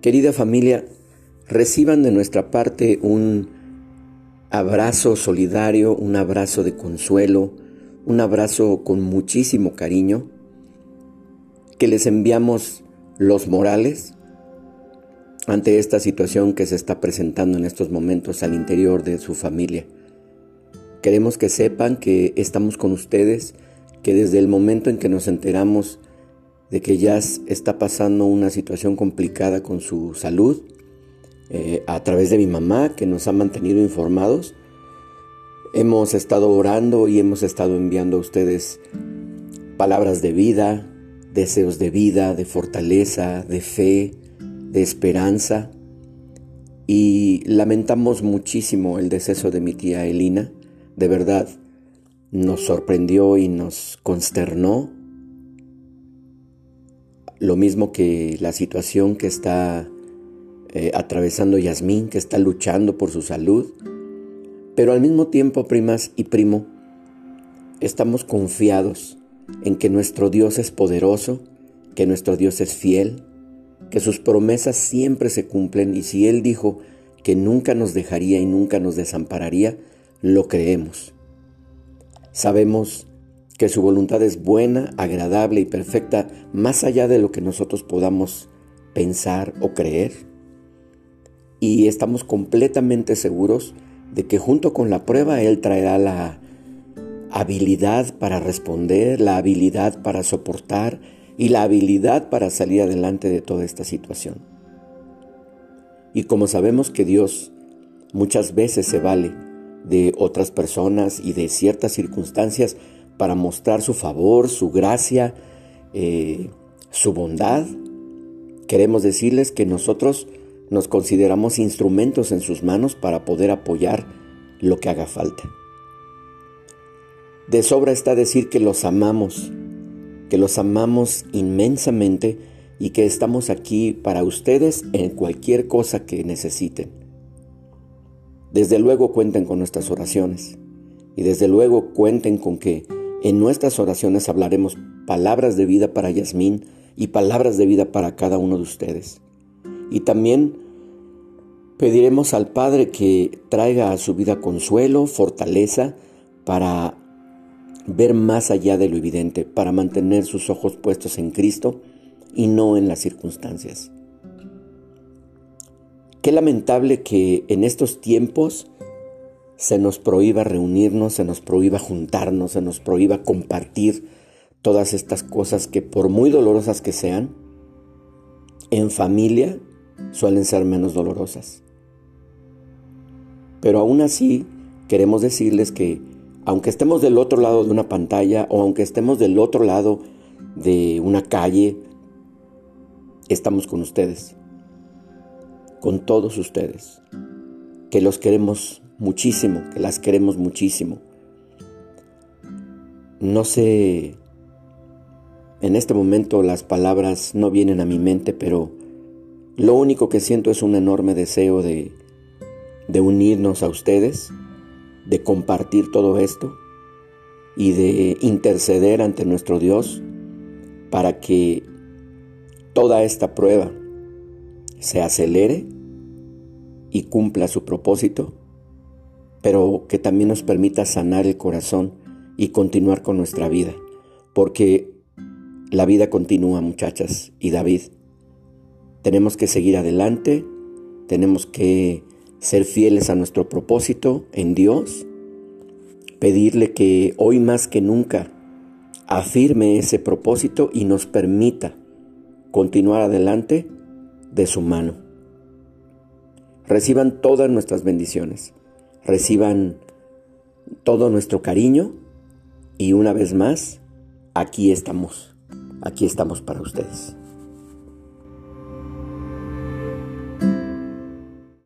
Querida familia, reciban de nuestra parte un abrazo solidario, un abrazo de consuelo, un abrazo con muchísimo cariño que les enviamos los morales ante esta situación que se está presentando en estos momentos al interior de su familia. Queremos que sepan que estamos con ustedes, que desde el momento en que nos enteramos de que Jazz está pasando una situación complicada con su salud, eh, a través de mi mamá, que nos ha mantenido informados. Hemos estado orando y hemos estado enviando a ustedes palabras de vida, deseos de vida, de fortaleza, de fe, de esperanza. Y lamentamos muchísimo el deceso de mi tía Elina. De verdad, nos sorprendió y nos consternó lo mismo que la situación que está eh, atravesando Yasmín, que está luchando por su salud. Pero al mismo tiempo, primas y primo, estamos confiados en que nuestro Dios es poderoso, que nuestro Dios es fiel, que sus promesas siempre se cumplen y si Él dijo que nunca nos dejaría y nunca nos desampararía, lo creemos. Sabemos que su voluntad es buena, agradable y perfecta más allá de lo que nosotros podamos pensar o creer. Y estamos completamente seguros de que junto con la prueba Él traerá la habilidad para responder, la habilidad para soportar y la habilidad para salir adelante de toda esta situación. Y como sabemos que Dios muchas veces se vale de otras personas y de ciertas circunstancias para mostrar su favor, su gracia, eh, su bondad. Queremos decirles que nosotros nos consideramos instrumentos en sus manos para poder apoyar lo que haga falta. De sobra está decir que los amamos, que los amamos inmensamente y que estamos aquí para ustedes en cualquier cosa que necesiten. Desde luego cuenten con nuestras oraciones y desde luego cuenten con que en nuestras oraciones hablaremos palabras de vida para Yasmín y palabras de vida para cada uno de ustedes. Y también pediremos al Padre que traiga a su vida consuelo, fortaleza, para ver más allá de lo evidente, para mantener sus ojos puestos en Cristo y no en las circunstancias. Qué lamentable que en estos tiempos se nos prohíba reunirnos, se nos prohíba juntarnos, se nos prohíba compartir todas estas cosas que por muy dolorosas que sean, en familia suelen ser menos dolorosas. Pero aún así queremos decirles que aunque estemos del otro lado de una pantalla o aunque estemos del otro lado de una calle, estamos con ustedes, con todos ustedes, que los queremos muchísimo, que las queremos muchísimo. No sé, en este momento las palabras no vienen a mi mente, pero lo único que siento es un enorme deseo de, de unirnos a ustedes, de compartir todo esto y de interceder ante nuestro Dios para que toda esta prueba se acelere y cumpla su propósito pero que también nos permita sanar el corazón y continuar con nuestra vida, porque la vida continúa, muchachas y David. Tenemos que seguir adelante, tenemos que ser fieles a nuestro propósito en Dios, pedirle que hoy más que nunca afirme ese propósito y nos permita continuar adelante de su mano. Reciban todas nuestras bendiciones reciban todo nuestro cariño y una vez más, aquí estamos, aquí estamos para ustedes.